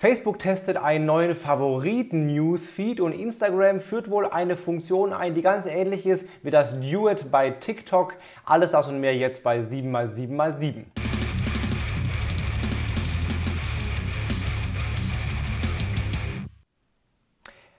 Facebook testet einen neuen Favoriten-Newsfeed und Instagram führt wohl eine Funktion ein, die ganz ähnlich ist wie das Duet bei TikTok. Alles das und mehr jetzt bei 7x7x7.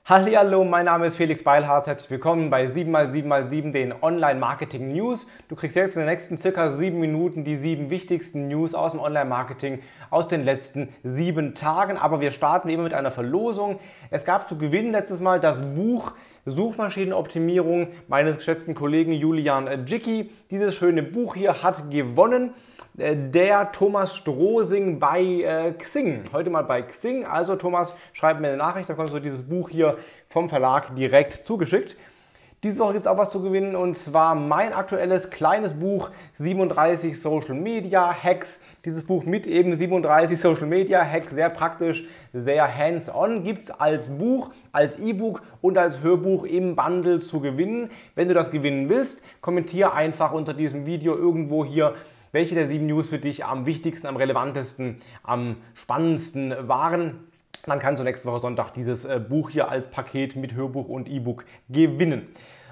Hallo, mein Name ist Felix Beilharz. Herzlich willkommen bei 7x7x7, den Online-Marketing News. Du kriegst jetzt in den nächsten circa sieben Minuten die sieben wichtigsten News aus dem Online-Marketing aus den letzten sieben Tagen. Aber wir starten immer mit einer Verlosung. Es gab zu gewinnen letztes Mal das Buch Suchmaschinenoptimierung meines geschätzten Kollegen Julian Jicki. Dieses schöne Buch hier hat gewonnen. Äh, der Thomas Strohsing bei äh, Xing. Heute mal bei Xing. Also Thomas, schreib mir eine Nachricht, dann kommst du dieses Buch hier vom Verlag direkt zugeschickt. Diese Woche gibt es auch was zu gewinnen und zwar mein aktuelles kleines Buch 37 Social Media Hacks. Dieses Buch mit eben 37 Social Media Hacks, sehr praktisch, sehr hands-on, gibt es als Buch, als E-Book und als Hörbuch im Bundle zu gewinnen. Wenn du das gewinnen willst, kommentiere einfach unter diesem Video irgendwo hier welche der sieben News für dich am wichtigsten, am relevantesten, am spannendsten waren. Dann kannst du nächste Woche Sonntag dieses äh, Buch hier als Paket mit Hörbuch und E-Book gewinnen.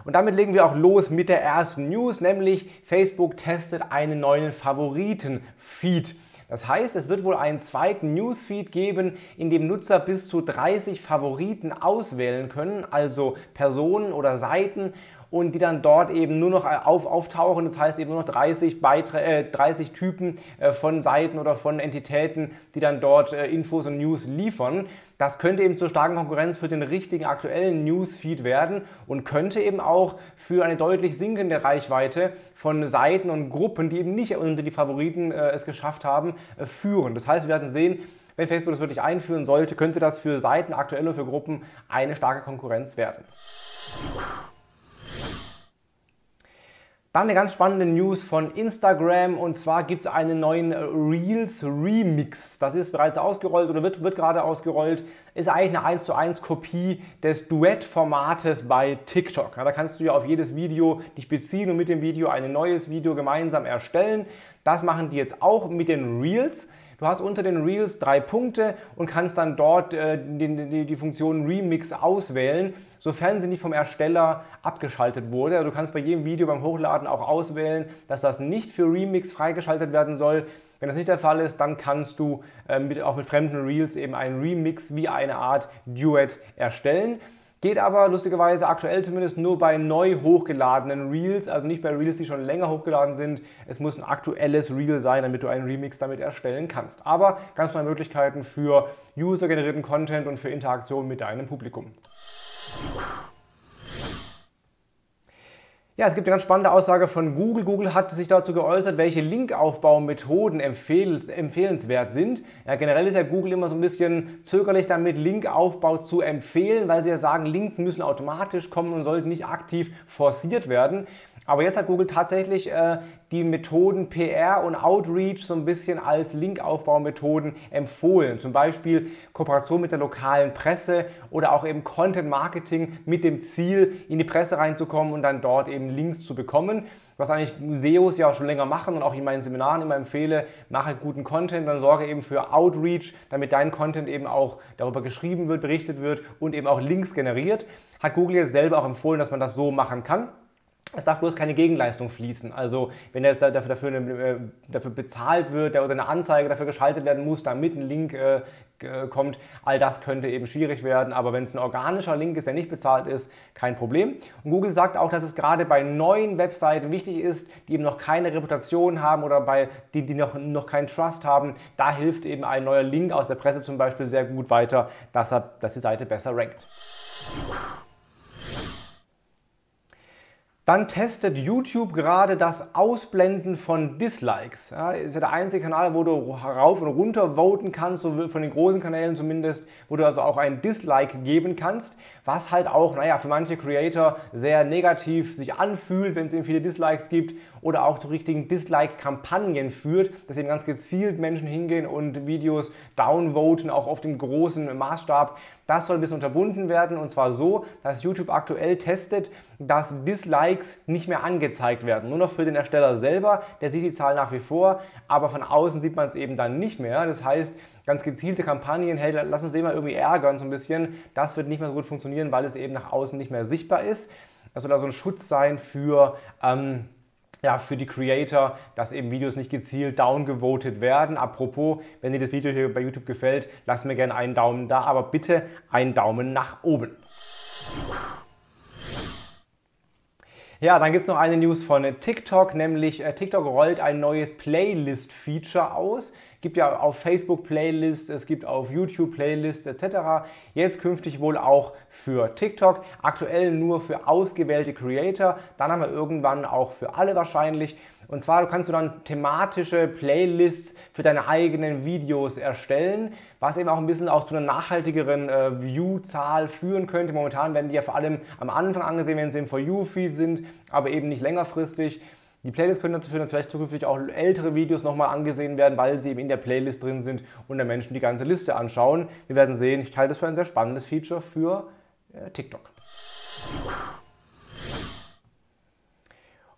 Und damit legen wir auch los mit der ersten News, nämlich Facebook testet einen neuen Favoriten-Feed. Das heißt, es wird wohl einen zweiten Newsfeed geben, in dem Nutzer bis zu 30 Favoriten auswählen können, also Personen oder Seiten und die dann dort eben nur noch äh, auf, auftauchen. Das heißt eben nur noch 30, Beiträ äh, 30 Typen äh, von Seiten oder von Entitäten, die dann dort äh, Infos und News liefern. Das könnte eben zur starken Konkurrenz für den richtigen aktuellen Newsfeed werden und könnte eben auch für eine deutlich sinkende Reichweite von Seiten und Gruppen, die eben nicht unter die Favoriten äh, es geschafft haben, äh, führen. Das heißt, wir werden sehen, wenn Facebook das wirklich einführen sollte, könnte das für Seiten aktuell oder für Gruppen eine starke Konkurrenz werden. Dann eine ganz spannende News von Instagram und zwar gibt es einen neuen Reels Remix. Das ist bereits ausgerollt oder wird, wird gerade ausgerollt. Ist eigentlich eine 1 zu 1 Kopie des Duett-Formates bei TikTok. Ja, da kannst du ja auf jedes Video dich beziehen und mit dem Video ein neues Video gemeinsam erstellen. Das machen die jetzt auch mit den Reels. Du hast unter den Reels drei Punkte und kannst dann dort äh, die, die, die, Funktion Remix auswählen, sofern sie nicht vom Ersteller abgeschaltet wurde. Also du kannst bei jedem Video beim Hochladen auch auswählen, dass das nicht für Remix freigeschaltet werden soll. Wenn das nicht der Fall ist, dann kannst du äh, mit, auch mit fremden Reels eben einen Remix wie eine Art Duet erstellen. Geht aber lustigerweise aktuell zumindest nur bei neu hochgeladenen Reels, also nicht bei Reels, die schon länger hochgeladen sind. Es muss ein aktuelles Reel sein, damit du einen Remix damit erstellen kannst. Aber ganz neue Möglichkeiten für user-generierten Content und für Interaktion mit deinem Publikum. Ja, es gibt eine ganz spannende Aussage von Google. Google hat sich dazu geäußert, welche Linkaufbaumethoden empfehl empfehlenswert sind. Ja, generell ist ja Google immer so ein bisschen zögerlich damit, Linkaufbau zu empfehlen, weil sie ja sagen, Links müssen automatisch kommen und sollten nicht aktiv forciert werden. Aber jetzt hat Google tatsächlich äh, die Methoden PR und Outreach so ein bisschen als Linkaufbaumethoden empfohlen. Zum Beispiel Kooperation mit der lokalen Presse oder auch eben Content Marketing mit dem Ziel, in die Presse reinzukommen und dann dort eben Links zu bekommen. Was eigentlich SEOs ja auch schon länger machen und auch in meinen Seminaren immer empfehle, mache guten Content, dann sorge eben für Outreach, damit dein Content eben auch darüber geschrieben wird, berichtet wird und eben auch Links generiert. Hat Google jetzt selber auch empfohlen, dass man das so machen kann. Es darf bloß keine Gegenleistung fließen. Also wenn jetzt dafür, dafür, äh, dafür bezahlt wird oder eine Anzeige dafür geschaltet werden muss, damit ein Link äh, kommt, all das könnte eben schwierig werden. Aber wenn es ein organischer Link ist, der nicht bezahlt ist, kein Problem. Und Google sagt auch, dass es gerade bei neuen Webseiten wichtig ist, die eben noch keine Reputation haben oder bei die, die noch, noch keinen Trust haben. Da hilft eben ein neuer Link aus der Presse zum Beispiel sehr gut weiter, dass, er, dass die Seite besser rankt. Dann testet YouTube gerade das Ausblenden von Dislikes. Ja, ist ja der einzige Kanal, wo du rauf und runter voten kannst, so von den großen Kanälen zumindest, wo du also auch ein Dislike geben kannst, was halt auch, naja, für manche Creator sehr negativ sich anfühlt, wenn es eben viele Dislikes gibt oder auch zu richtigen Dislike-Kampagnen führt, dass eben ganz gezielt Menschen hingehen und Videos downvoten, auch auf dem großen Maßstab. Das soll ein bisschen unterbunden werden und zwar so, dass YouTube aktuell testet, dass Dislikes nicht mehr angezeigt werden. Nur noch für den Ersteller selber, der sieht die Zahl nach wie vor, aber von außen sieht man es eben dann nicht mehr. Das heißt, ganz gezielte Kampagnen, hey, lass uns den mal irgendwie ärgern so ein bisschen, das wird nicht mehr so gut funktionieren, weil es eben nach außen nicht mehr sichtbar ist. Das soll also ein Schutz sein für... Ähm, ja, für die Creator, dass eben Videos nicht gezielt downgevotet werden. Apropos, wenn dir das Video hier bei YouTube gefällt, lass mir gerne einen Daumen da, aber bitte einen Daumen nach oben. Ja, dann gibt es noch eine News von TikTok, nämlich äh, TikTok rollt ein neues Playlist-Feature aus. Gibt ja auf Facebook Playlists, es gibt auf YouTube Playlists etc. Jetzt künftig wohl auch für TikTok. Aktuell nur für ausgewählte Creator, dann haben wir irgendwann auch für alle wahrscheinlich. Und zwar kannst du dann thematische Playlists für deine eigenen Videos erstellen, was eben auch ein bisschen auch zu einer nachhaltigeren äh, View-Zahl führen könnte. Momentan werden die ja vor allem am Anfang angesehen, wenn sie im For You-Feed sind, aber eben nicht längerfristig. Die Playlist können dazu führen, dass vielleicht zukünftig auch ältere Videos nochmal angesehen werden, weil sie eben in der Playlist drin sind und der Menschen die ganze Liste anschauen. Wir werden sehen, ich halte das für ein sehr spannendes Feature für äh, TikTok.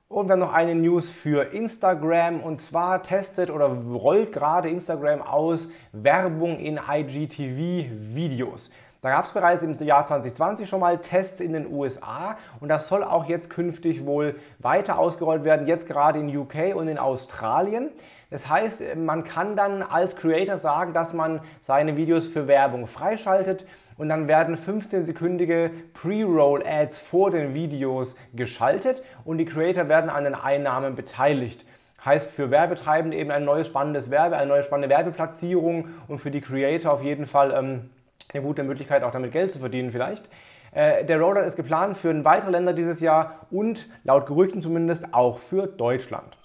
Und wir haben noch eine News für Instagram und zwar testet oder rollt gerade Instagram aus Werbung in IGTV-Videos. Da gab es bereits im Jahr 2020 schon mal Tests in den USA und das soll auch jetzt künftig wohl weiter ausgerollt werden, jetzt gerade in UK und in Australien. Das heißt, man kann dann als Creator sagen, dass man seine Videos für Werbung freischaltet und dann werden 15-sekündige Pre-Roll-Ads vor den Videos geschaltet und die Creator werden an den Einnahmen beteiligt. Heißt für Werbetreibende eben ein neues spannendes Werbe, eine neue spannende Werbeplatzierung und für die Creator auf jeden Fall ähm, eine gute Möglichkeit, auch damit Geld zu verdienen vielleicht. Äh, der Rollout ist geplant für weitere Länder dieses Jahr und laut Gerüchten zumindest auch für Deutschland.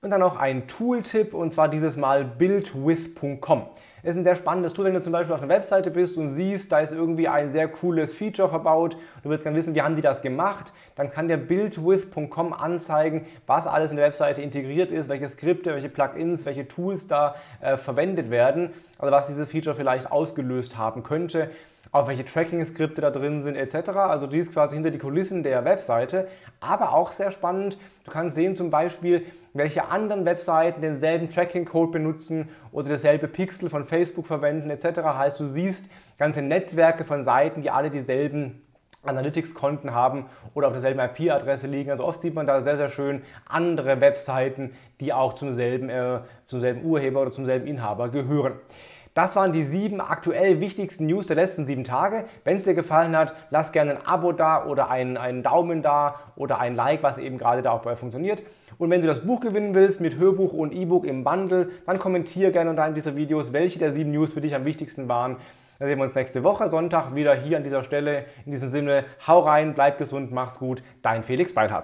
Und dann noch ein Tooltip und zwar dieses Mal buildwith.com. Ist ein sehr spannendes Tool, wenn du zum Beispiel auf einer Webseite bist und siehst, da ist irgendwie ein sehr cooles Feature verbaut. Du willst gerne wissen, wie haben die das gemacht? Dann kann der buildwith.com anzeigen, was alles in der Webseite integriert ist, welche Skripte, welche Plugins, welche Tools da äh, verwendet werden. Also was dieses Feature vielleicht ausgelöst haben könnte auch welche Tracking-Skripte da drin sind etc. Also dies quasi hinter die Kulissen der Webseite. Aber auch sehr spannend, du kannst sehen zum Beispiel, welche anderen Webseiten denselben Tracking-Code benutzen oder dasselbe Pixel von Facebook verwenden etc. Heißt, du siehst ganze Netzwerke von Seiten, die alle dieselben Analytics-Konten haben oder auf derselben IP-Adresse liegen. Also oft sieht man da sehr, sehr schön andere Webseiten, die auch zum selben, äh, zum selben Urheber oder zum selben Inhaber gehören. Das waren die sieben aktuell wichtigsten News der letzten sieben Tage. Wenn es dir gefallen hat, lass gerne ein Abo da oder einen, einen Daumen da oder ein Like, was eben gerade da auch bei funktioniert. Und wenn du das Buch gewinnen willst mit Hörbuch und E-Book im Bundle, dann kommentiere gerne unter einem dieser Videos, welche der sieben News für dich am wichtigsten waren. Dann sehen wir uns nächste Woche Sonntag wieder hier an dieser Stelle. In diesem Sinne, hau rein, bleib gesund, mach's gut. Dein Felix Beilharz.